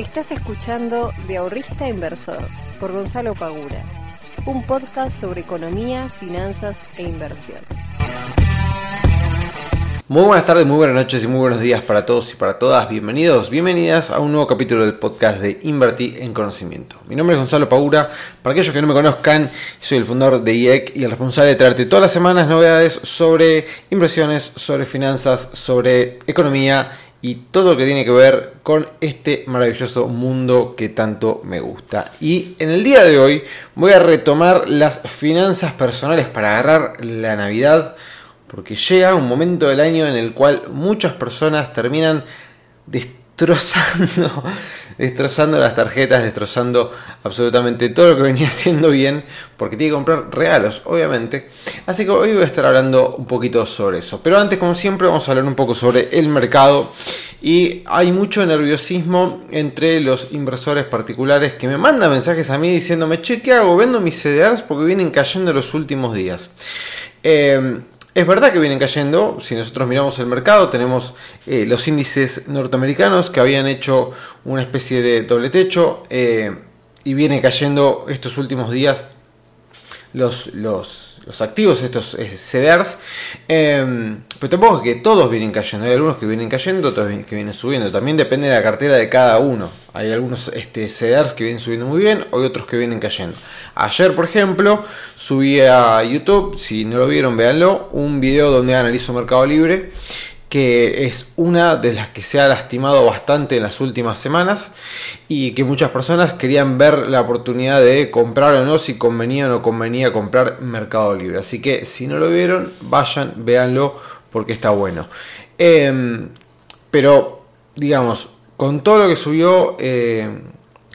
Estás escuchando De Ahorrista Inversor por Gonzalo Pagura, un podcast sobre economía, finanzas e inversión. Muy buenas tardes, muy buenas noches y muy buenos días para todos y para todas. Bienvenidos, bienvenidas a un nuevo capítulo del podcast de Invertir en Conocimiento. Mi nombre es Gonzalo Pagura. Para aquellos que no me conozcan, soy el fundador de IEC y el responsable de traerte todas las semanas novedades sobre inversiones, sobre finanzas, sobre economía y todo lo que tiene que ver con este maravilloso mundo que tanto me gusta. Y en el día de hoy voy a retomar las finanzas personales para agarrar la Navidad porque llega un momento del año en el cual muchas personas terminan destrozando, destrozando las tarjetas, destrozando absolutamente todo lo que venía haciendo bien, porque tiene que comprar regalos, obviamente. Así que hoy voy a estar hablando un poquito sobre eso. Pero antes, como siempre, vamos a hablar un poco sobre el mercado. Y hay mucho nerviosismo entre los inversores particulares que me mandan mensajes a mí diciéndome, che, ¿qué hago? Vendo mis CDRs porque vienen cayendo los últimos días. Eh, es verdad que vienen cayendo, si nosotros miramos el mercado, tenemos eh, los índices norteamericanos que habían hecho una especie de doble techo eh, y viene cayendo estos últimos días los, los, activos, estos eh, CDRs, em, pero tampoco que todos vienen cayendo, hay algunos que vienen cayendo, otros que vienen subiendo, también depende de la cartera de cada uno, hay algunos este, CDRs que vienen subiendo muy bien, hay otros que vienen cayendo. Ayer, por ejemplo, subí a YouTube, si no lo vieron, véanlo, un video donde analizo Mercado Libre que es una de las que se ha lastimado bastante en las últimas semanas y que muchas personas querían ver la oportunidad de comprar o no, si convenía o no convenía comprar Mercado Libre. Así que si no lo vieron, vayan, véanlo porque está bueno. Em, pero, digamos, con todo lo que subió... Eh,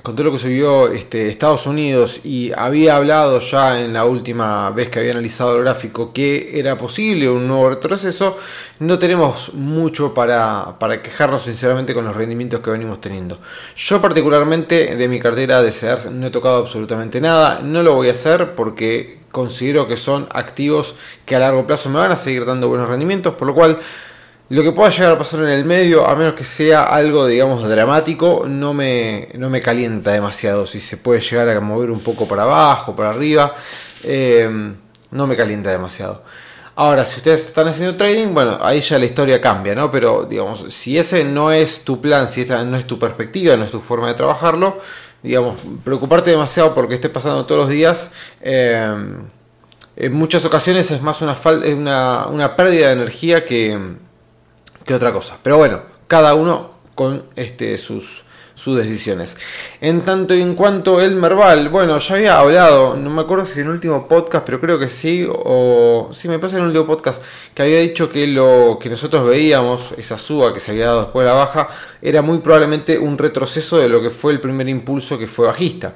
con todo lo que subió este, Estados Unidos y había hablado ya en la última vez que había analizado el gráfico que era posible un nuevo retroceso, no tenemos mucho para, quejarnos sinceramente con los rendimientos que venimos teniendo. Yo particularmente de mi cartera de CEDARS no he tocado absolutamente nada, no lo voy a hacer porque considero que son activos que a largo plazo me van a seguir dando buenos rendimientos, por lo cual lo que pueda llegar a pasar en el medio, a menos que sea algo, digamos, dramático, no me, no me calienta demasiado. Si se puede llegar a mover un poco para abajo, para arriba, eh, no me calienta demasiado. Ahora, si ustedes están haciendo trading, bueno, ahí ya la historia cambia, ¿no? Pero, digamos, si ese no es tu plan, si esta no es tu perspectiva, no es tu forma de trabajarlo, digamos, preocuparte demasiado porque esté pasando todos los días, eh, en muchas ocasiones es más una, una, una pérdida de energía que que otra cosa. Pero bueno, cada uno con este, sus, sus decisiones. En tanto y en cuanto el Merval, bueno, ya había hablado, no me acuerdo si en el último podcast, pero creo que sí, o sí, me pasa en el último podcast, que había dicho que lo que nosotros veíamos, esa suba que se había dado después de la baja, era muy probablemente un retroceso de lo que fue el primer impulso que fue bajista.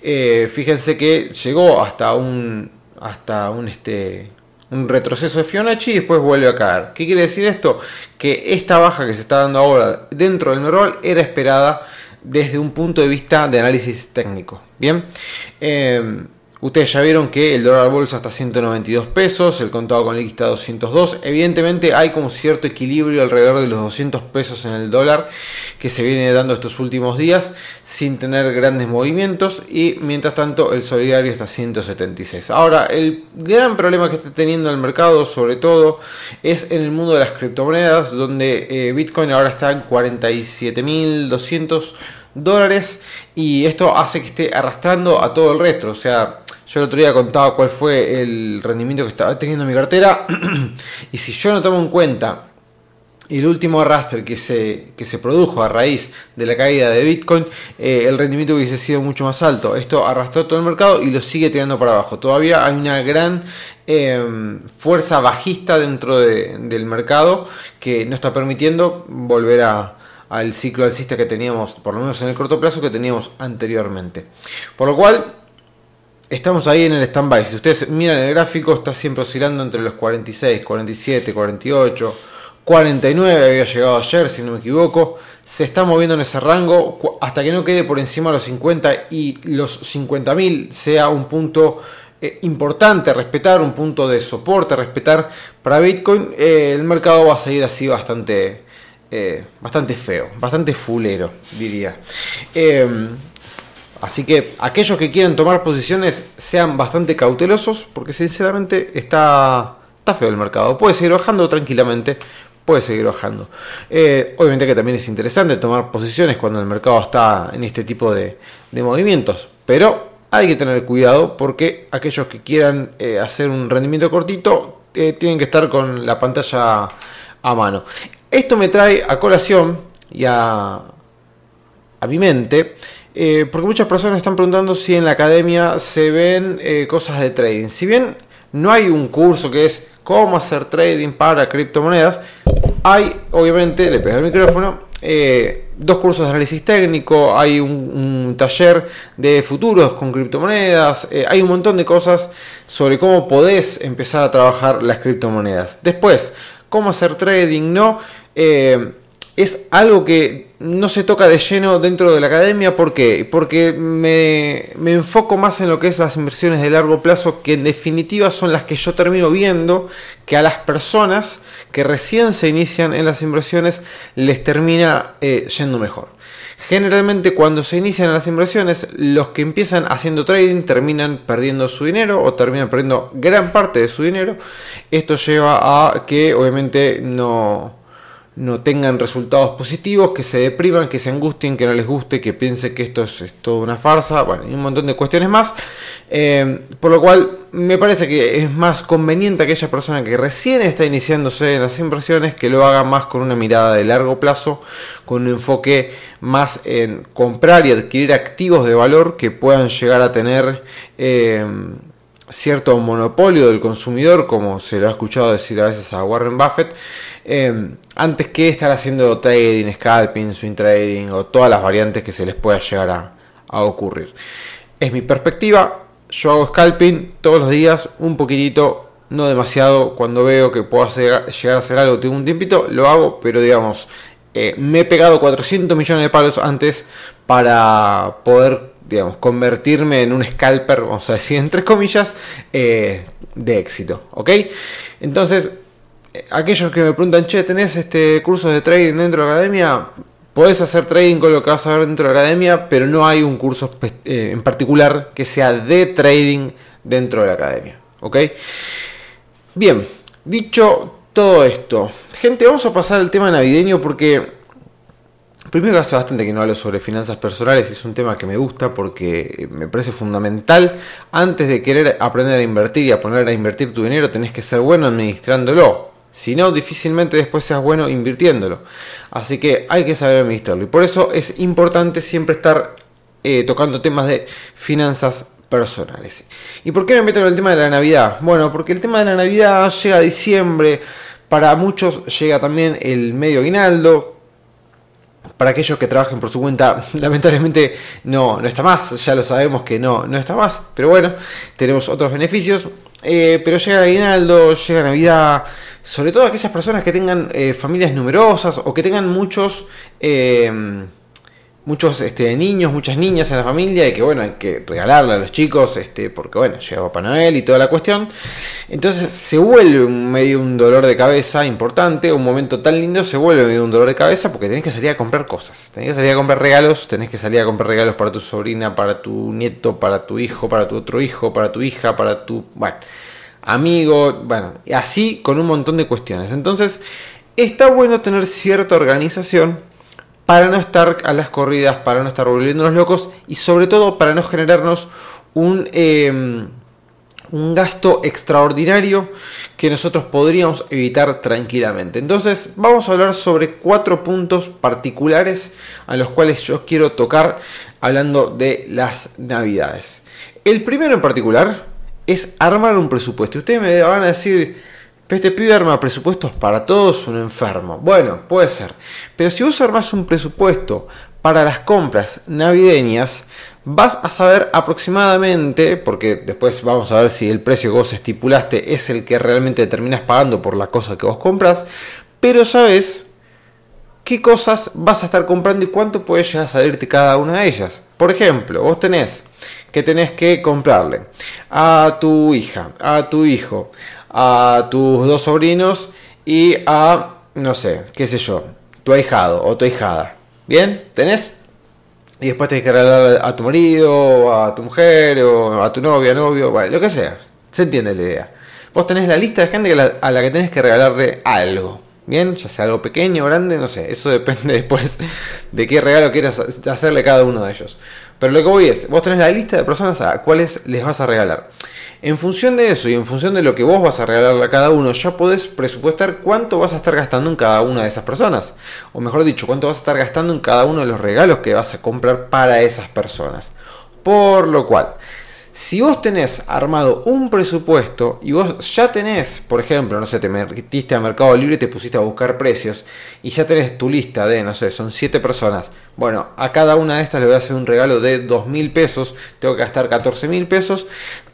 Eh, fíjense que llegó hasta un, hasta un, este, un retroceso de Fibonacci y después vuelve a caer. ¿Qué quiere decir esto? Que esta baja que se está dando ahora dentro del Merval era esperada desde un punto de vista de análisis técnico. Bien, eh, Ustedes ya vieron que el dólar bolsa está a 192 pesos, el contado con liqui está a 202. Evidentemente hay como cierto equilibrio alrededor de los 200 pesos en el dólar que se viene dando estos últimos días sin tener grandes movimientos y mientras tanto el solidario está a 176. Ahora, el gran problema que está teniendo el mercado sobre todo es en el mundo de las criptomonedas donde eh, Bitcoin ahora está en 47.200 dólares y esto hace que esté arrastrando a todo el resto. O sea, yo el otro día contaba cuál fue el rendimiento que estaba teniendo mi cartera. y si yo no tomo en cuenta el último arrastre que se, que se produjo a raíz de la caída de Bitcoin, eh, el rendimiento hubiese sido mucho más alto. Esto arrastró todo el mercado y lo sigue tirando para abajo. Todavía hay una gran em, fuerza bajista dentro del mercado que no está permitiendo volver a, al ciclo alcista que teníamos, por lo menos en el corto plazo, que teníamos anteriormente. Por lo cual, Estamos ahí en el stand-by. Si ustedes miran el gráfico, está siempre oscilando entre los 46, 47, 48, 49 había llegado ayer, si no me equivoco. Se está moviendo en ese rango hasta que no quede por encima de los 50 y los 50.000 sea un punto eh, importante a respetar, un punto de soporte a respetar para Bitcoin. Eh, el mercado va a seguir así bastante eh, bastante feo, bastante fulero, diría. Así que aquellos que quieran tomar posiciones sean bastante cautelosos porque sinceramente está, está feo el mercado. Puede seguir bajando tranquilamente, puede seguir bajando. Eh, obviamente que también es interesante tomar posiciones cuando el mercado está en este tipo de, movimientos, pero hay que tener cuidado porque aquellos que quieran eh, hacer un rendimiento cortito tienen que estar con la pantalla a mano. Esto me trae a colación y a, a mi mente, eh, porque muchas personas están preguntando si en la academia se ven eh, cosas de trading. Si bien no hay un curso que es cómo hacer trading para criptomonedas, hay, obviamente, le pega el micrófono, eh, dos cursos de análisis técnico, hay un, taller de futuros con criptomonedas, hay un montón de cosas sobre cómo podés empezar a trabajar las criptomonedas. Después, cómo hacer trading, ¿no? Es algo que no se toca de lleno dentro de la academia. ¿Por qué? Porque me, me, enfoco más en lo que es las inversiones de largo plazo, que en definitiva son las que yo termino viendo que a las personas que recién se inician en las inversiones les termina eh, yendo mejor. Generalmente cuando se inician las inversiones, los que empiezan haciendo trading terminan perdiendo su dinero o terminan perdiendo gran parte de su dinero. Esto lleva a que obviamente no, no tengan resultados positivos, que se depriman, que se angustien, que no les guste, que piensen que esto es, toda una farsa, bueno, y un montón de cuestiones más. Eh, por lo cual me parece que es más conveniente aquella persona que recién está iniciándose en las inversiones que lo haga más con una mirada de largo plazo, con un enfoque más en comprar y adquirir activos de valor que puedan llegar a tener... Eh, cierto monopolio del consumidor, como se lo ha escuchado decir a veces a Warren Buffett, eh, antes que estar haciendo trading, scalping, swing trading o todas las variantes que se les pueda llegar a, ocurrir. Es mi perspectiva, yo hago scalping todos los días, un poquitito, no demasiado, cuando veo que puedo llegar a hacer algo, tengo un tiempito, lo hago, pero digamos, eh, me he pegado 400 millones de palos antes para poder digamos, convertirme en un scalper, vamos a decir, entre comillas, eh, de éxito. ¿Ok? Entonces, eh, aquellos que me preguntan, che, ¿tenés este curso de trading dentro de la academia? Podés hacer trading con lo que vas a ver dentro de la academia, pero no hay un curso eh, en particular que sea de trading dentro de la academia. ¿Ok? Bien, dicho todo esto, gente, vamos a pasar al tema navideño porque Primero que hace bastante que no hablo sobre finanzas personales, es un tema que me gusta porque me parece fundamental. Antes de querer aprender a invertir y a poner a invertir tu dinero, tenés que ser bueno administrándolo. Si no, difícilmente después seas bueno invirtiéndolo. Así que hay que saber administrarlo. Y por eso es importante siempre estar eh, tocando temas de finanzas personales. ¿Y por qué me meto en el tema de la Navidad? Bueno, porque el tema de la Navidad llega a diciembre. Para muchos llega también el medio aguinaldo para aquellos que trabajen por su cuenta, lamentablemente no, no está más, ya lo sabemos que no, no está más, pero bueno, tenemos otros beneficios. Eh, pero llega el aguinaldo, llega Navidad, sobre todo aquellas personas que tengan eh, familias numerosas o que tengan muchos eh, muchos este, niños, muchas niñas en la familia y que bueno, hay que regalarle a los chicos, este, porque bueno, llega Papá Noel y toda la cuestión. Entonces se vuelve un, medio un dolor de cabeza importante, un momento tan lindo se vuelve medio un dolor de cabeza porque tenés que salir a comprar cosas, tenés que salir a comprar regalos, tenés que salir a comprar regalos para tu sobrina, para tu nieto, para tu hijo, para tu otro hijo, para tu hija, para tu, amigo, bueno, así con un montón de cuestiones. Entonces, está bueno tener cierta organización para no estar a las corridas, para no estar volviéndonos locos y sobre todo para no generarnos un, em, un gasto extraordinario que nosotros podríamos evitar tranquilamente. Entonces vamos a hablar sobre cuatro puntos particulares a los cuales yo quiero tocar hablando de las navidades. El primero en particular es armar un presupuesto. Ustedes me van a decir, pero este pibe arma presupuestos para todos, un enfermo. Bueno, puede ser. Pero si vos armás un presupuesto para las compras navideñas, vas a saber aproximadamente, porque después vamos a ver si el precio que vos estipulaste es el que realmente terminas pagando por la cosa que vos compras, pero sabes qué cosas vas a estar comprando y cuánto puede llegar a salirte cada una de ellas. Por ejemplo, vos tenés que tenés que comprarle a tu hija, a tu hijo, a tus dos sobrinos y a, no sé, qué sé yo, tu ahijado o tu ahijada. ¿Bien? ¿Tenés? Y después tenés que regalar a tu marido, a tu mujer, o a tu novia, novio, bueno, lo que sea. Se entiende la idea. Vos tenés la lista de gente a la que tenés que regalarle algo. Bien, ya sea algo pequeño o grande, no sé. Eso depende después de qué regalo quieras hacerle cada uno de ellos. Pero lo que voy es, vos tenés la lista de personas a cuáles les vas a regalar. En función de eso y en función de lo que vos vas a regalarle a cada uno, ya podés presupuestar cuánto vas a estar gastando en cada una de esas personas. O mejor dicho, cuánto vas a estar gastando en cada uno de los regalos que vas a comprar para esas personas. Por lo cual, si vos tenés armado un presupuesto y vos ya tenés, por ejemplo, no sé, te metiste a Mercado Libre y te pusiste a buscar precios y ya tenés tu lista de, no sé, son 7 personas. Bueno, a cada una de estas le voy a hacer un regalo de 2 mil pesos, tengo que gastar 14 mil pesos.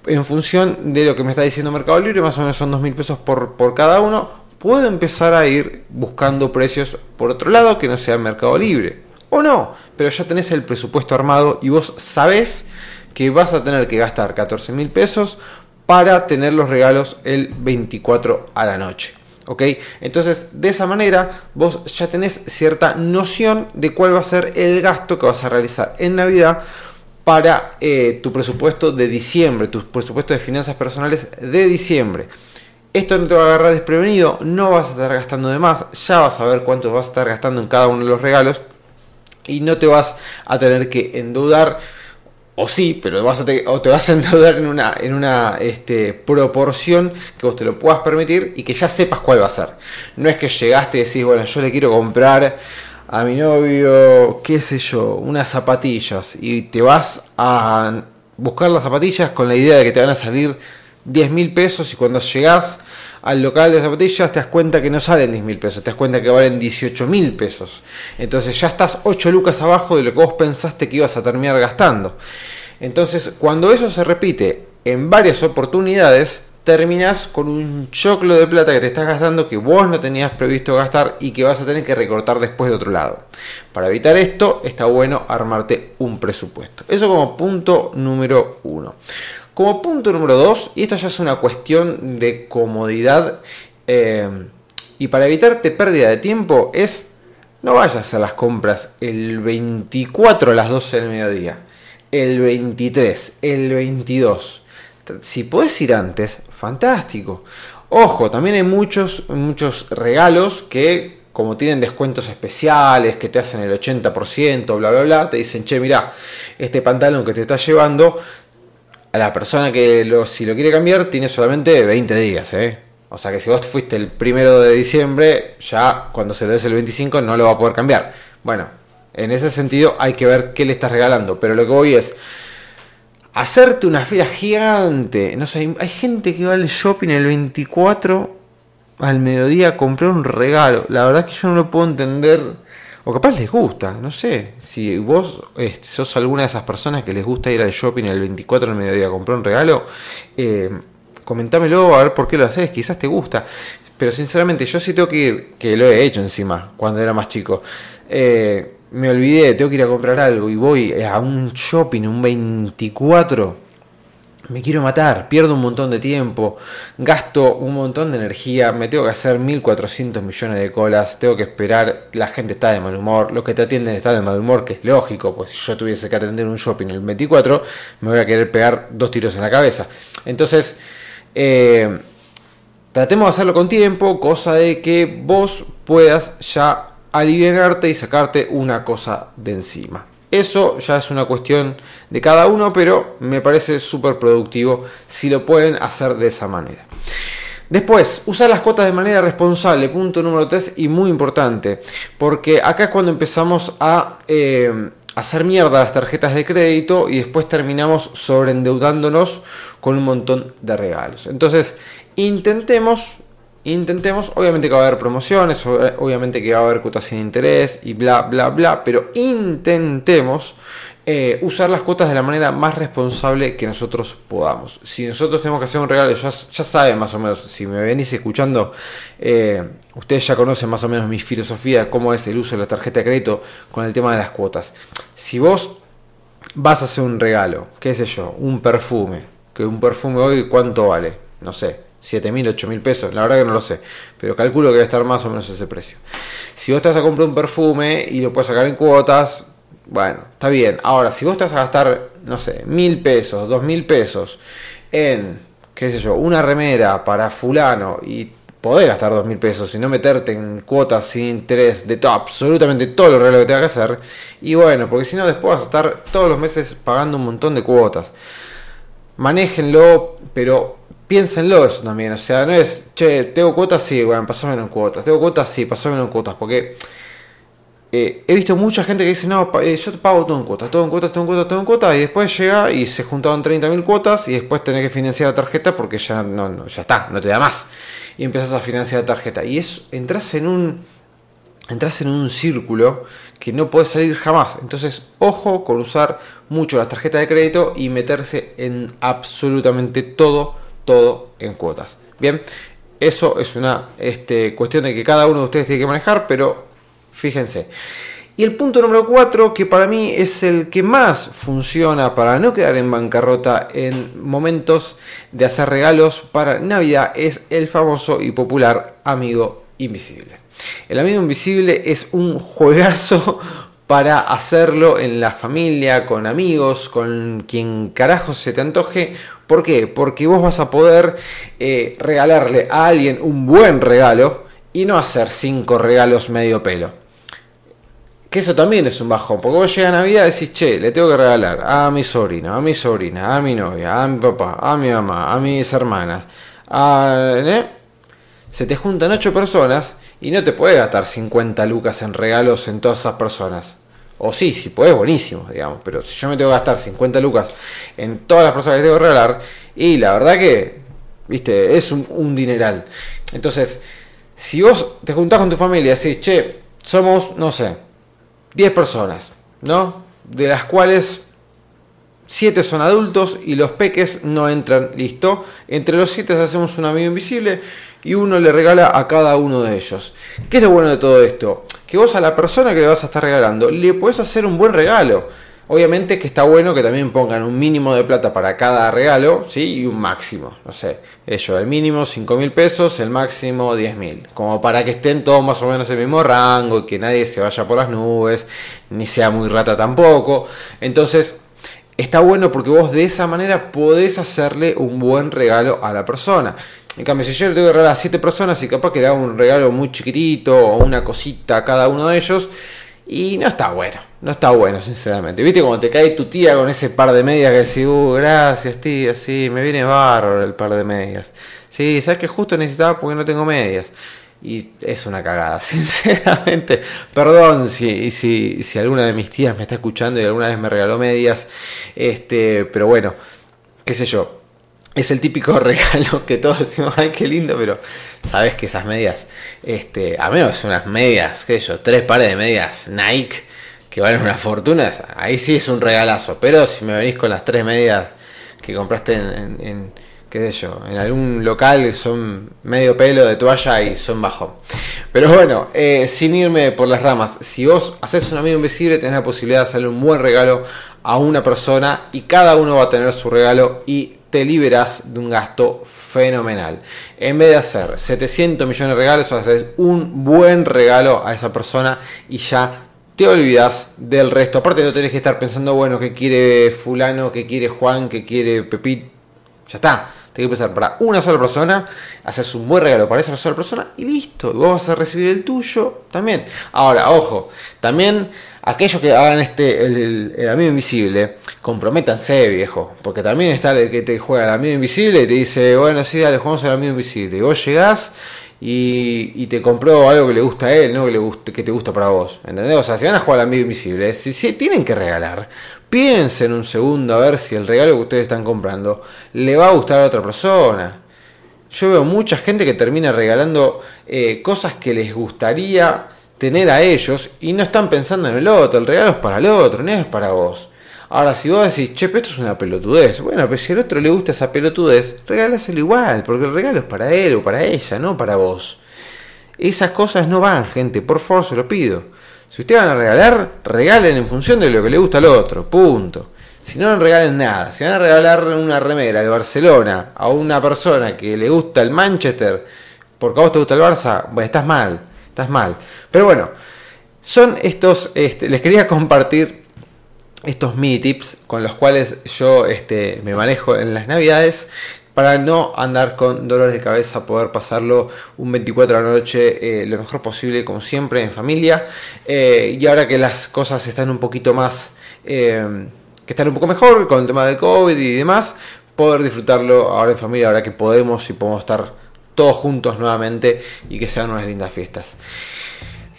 En función de lo que me está diciendo Mercado Libre, más o menos son 2 mil pesos por, por cada uno. Puedo empezar a ir buscando precios por otro lado que no sea Mercado Libre. O no, pero ya tenés el presupuesto armado y vos sabés que vas a tener que gastar 14 mil pesos para tener los regalos el 24 a la noche. ¿Ok? Entonces, de esa manera, vos ya tenés cierta noción de cuál va a ser el gasto que vas a realizar en Navidad para eh, tu presupuesto de diciembre, tu presupuesto de finanzas personales de diciembre. Esto no te va a agarrar desprevenido, no vas a estar gastando de más, ya vas a ver cuánto vas a estar gastando en cada uno de los regalos y no te vas a tener que endeudar o sí, pero vas a te, o te vas a endeudar en una, en una este, proporción que vos te lo puedas permitir y que ya sepas cuál va a ser. No es que llegaste y decís, bueno, yo le quiero comprar a mi novio, qué sé yo, unas zapatillas y te vas a buscar las zapatillas con la idea de que te van a salir 10 mil pesos y cuando llegas al local de zapatillas te das cuenta que no salen 10 mil pesos, te das cuenta que valen 18 mil pesos. Entonces ya estás 8 lucas abajo de lo que vos pensaste que ibas a terminar gastando. Entonces cuando eso se repite en varias oportunidades, terminas con un choclo de plata que te estás gastando que vos no tenías previsto gastar y que vas a tener que recortar después de otro lado. Para evitar esto, está bueno armarte un presupuesto. Eso como punto número uno. Como punto número 2, y esto ya es una cuestión de comodidad eh, y para evitarte pérdida de tiempo, es no vayas a las compras el 24 a las 12 del mediodía, el 23, el 22. Si puedes ir antes, fantástico. Ojo, también hay muchos, muchos regalos que como tienen descuentos especiales, que te hacen el 80%, bla, bla, bla, te dicen, che, mira, este pantalón que te estás llevando a la persona que lo, si lo quiere cambiar tiene solamente 20 días, ¿eh? O sea que si vos fuiste el primero de diciembre, ya cuando se lo des el 25 no lo va a poder cambiar. Bueno, en ese sentido hay que ver qué le estás regalando. Pero lo que voy es hacerte una fila gigante. No sé, hay gente que va al shopping el 24 al mediodía a comprar un regalo. La verdad es que yo no lo puedo entender o capaz les gusta, no sé. Si vos este, sos alguna de esas personas que les gusta ir al shopping el 24 del mediodía a comprar un regalo, eh, comentámelo a ver por qué lo haces, quizás te gusta. Pero sinceramente, yo sí tengo que ir, que lo he hecho encima, cuando era más chico. Eh, me olvidé, tengo que ir a comprar algo y voy a un shopping, un 24 me quiero matar, pierdo un montón de tiempo, gasto un montón de energía, me tengo que hacer 1400 millones de colas, tengo que esperar, la gente está de mal humor, los que te atienden están de mal humor, que es lógico, pues si yo tuviese que atender un shopping el 24, me voy a querer pegar dos tiros en la cabeza. Entonces, eh, tratemos de hacerlo con tiempo, cosa de que vos puedas ya aliviarte y sacarte una cosa de encima. Eso ya es una cuestión de cada uno, pero me parece súper productivo si lo pueden hacer de esa manera. Después, usar las cuotas de manera responsable, punto número 3 y muy importante, porque acá es cuando empezamos a eh, hacer mierda las tarjetas de crédito y después terminamos sobreendeudándonos con un montón de regalos. Entonces, intentemos intentemos, obviamente que va a haber promociones, obviamente que va a haber cuotas sin interés y bla, bla, bla, pero intentemos eh, usar las cuotas de la manera más responsable que nosotros podamos. Si nosotros tenemos que hacer un regalo, ya, ya saben más o menos, si me venís escuchando, eh, ustedes ya conocen más o menos mi filosofía cómo es el uso de la tarjeta de crédito con el tema de las cuotas. Si vos vas a hacer un regalo, qué sé yo, un perfume, que un perfume hoy cuánto vale, no sé, 7 mil, 8 mil pesos, la verdad que no lo sé, pero calculo que debe estar más o menos ese precio. Si vos estás a comprar un perfume y lo puedes sacar en cuotas, bueno, está bien. Ahora, si vos estás a gastar, no sé, mil pesos, dos mil pesos en, qué sé yo, una remera para fulano y podés gastar dos mil pesos y no meterte en cuotas sin interés de todo, absolutamente todo lo real que tengas que hacer. Y bueno, porque si no después vas a estar todos los meses pagando un montón de cuotas. Manéjenlo, pero piénsenlo eso también. O sea, no es, che, tengo cuotas, sí, bueno, pasámelo en cuotas. Tengo cuotas, sí, pasámelo en cuotas. Porque eh, he visto mucha gente que dice, no, eh, yo te pago todo en cuotas, todo en cuotas, todo en cuotas, todo en cuotas, y después llega y se juntaron 30.000 cuotas y después tenés que financiar la tarjeta porque ya, no, ya está, no te da más. Y empiezas a financiar la tarjeta. Y es, entras en un, entras en un círculo que no puedes salir jamás. Entonces, ojo con usar mucho las tarjetas de crédito y meterse en absolutamente todo, todo en cuotas. Bien, eso es una este, cuestión de que cada uno de ustedes tiene que manejar, pero Fíjense. Y el punto número 4, que para mí es el que más funciona para no quedar en bancarrota en momentos de hacer regalos para Navidad, es el famoso y popular amigo invisible. El amigo invisible es un juegazo para hacerlo en la familia, con amigos, con quien carajo se te antoje. ¿Por qué? Porque vos vas a poder eh, regalarle a alguien un buen regalo y no hacer cinco regalos medio pelo. Que eso también es un bajón, porque vos llegas a Navidad y decís, che, le tengo que regalar a mi sobrino, a mi sobrina, a mi novia, a mi papá, a mi mamá, a mis hermanas. A, ¿eh? Se te juntan ocho personas y no te puedes gastar 50 lucas en regalos en todas esas personas. O sí, si puedes, buenísimo, digamos. Pero si yo me tengo que gastar 50 lucas en todas las personas que tengo que regalar, y la verdad que, viste, es un, un dineral. Entonces, si vos te juntás con tu familia y decís, che, somos, no sé, 10 personas, ¿no? De las cuales 7 son adultos y los peques no entran, listo. Entre los 7 hacemos un amigo invisible y uno le regala a cada uno de ellos. ¿Qué es lo bueno de todo esto? Que vos a la persona que le vas a estar regalando le puedes hacer un buen regalo. Obviamente que está bueno que también pongan un mínimo de plata para cada regalo, ¿sí? Y un máximo, no sé, eso, el mínimo 5 mil pesos, el máximo 10 mil, como para que estén todos más o menos en el mismo rango y que nadie se vaya por las nubes, ni sea muy rata tampoco. Entonces, está bueno porque vos de esa manera podés hacerle un buen regalo a la persona. En cambio, si yo le tengo que regalar a 7 personas y capaz que le hago un regalo muy chiquitito o una cosita a cada uno de ellos, y no está bueno, no está bueno, sinceramente. ¿Viste como te cae tu tía con ese par de medias que decís, uh, gracias tía, sí, me viene bárbaro el par de medias. Sí, sabes que justo necesitaba porque no tengo medias. Y es una cagada, sinceramente. Perdón si, si, si alguna de mis tías me está escuchando y alguna vez me regaló medias. Este, pero bueno, qué sé yo es el típico regalo que todos decimos, ay, qué lindo, pero sabes que esas medias, este, a menos unas medias, qué sé yo, tres pares de medias Nike que valen una fortuna, ahí sí es un regalazo, pero si me venís con las tres medias que compraste en, qué yo, en algún local son medio pelo de toalla y son bajo. Pero bueno, eh, sin irme por las ramas, si vos haces un amigo invisible, tenés la posibilidad de hacerle un buen regalo a una persona y cada uno va a tener su regalo y te liberas de un gasto fenomenal. En vez de hacer 700 millones de regalos, haces un buen regalo a esa persona y ya te olvidas del resto. Aparte no tenés que estar pensando, bueno, que quiere fulano, que quiere Juan, que quiere Pepito. Ya está. Tienes que pensar para una sola persona, haces un buen regalo para esa sola persona y listo. Y vos vas a recibir el tuyo también. Ahora, ojo, también aquellos que hagan este el, amigo invisible, comprométanse, viejo, porque también está el que te juega el amigo invisible y te dice, bueno, sí, dale, jugamos al amigo invisible. Y vos llegás y, te compró algo que le gusta a él, no que, le guste, que te gusta para vos. ¿Entendés? O sea, si van a jugar al amigo invisible, si, si tienen que regalar, piensen un segundo a ver si el regalo que ustedes están comprando le va a gustar a otra persona. Yo veo mucha gente que termina regalando eh, cosas que les gustaría tener a ellos y no están pensando en el otro. El regalo es para el otro, no es para vos. Ahora, si vos decís, che, esto es una pelotudez, bueno, pues si al otro le gusta esa pelotudez, regálaselo igual, porque el regalo es para él o para ella, no para vos. Esas cosas no van, gente, por favor, se lo pido. Si ustedes van a regalar, regalen en función de lo que le gusta al otro, punto. Si no, no regalen nada. Si van a regalar una remera de Barcelona a una persona que le gusta el Manchester, porque a vos te gusta el Barça, bueno, estás mal, estás mal. Pero bueno, son estos, este, les quería compartir estos mini tips con los cuales yo este, me manejo en las navidades para no andar con dolores de cabeza, poder pasarlo un 24 de la noche eh, lo mejor posible, como siempre, en familia. Eh, y ahora que las cosas están un poquito más, eh, que están un poco mejor con el tema del COVID y demás, poder disfrutarlo ahora en familia, ahora que podemos y podemos estar todos juntos nuevamente y que sean unas lindas fiestas.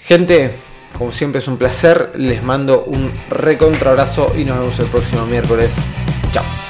Gente, como siempre es un placer, les mando un recontra abrazo y nos vemos el próximo miércoles. Chao.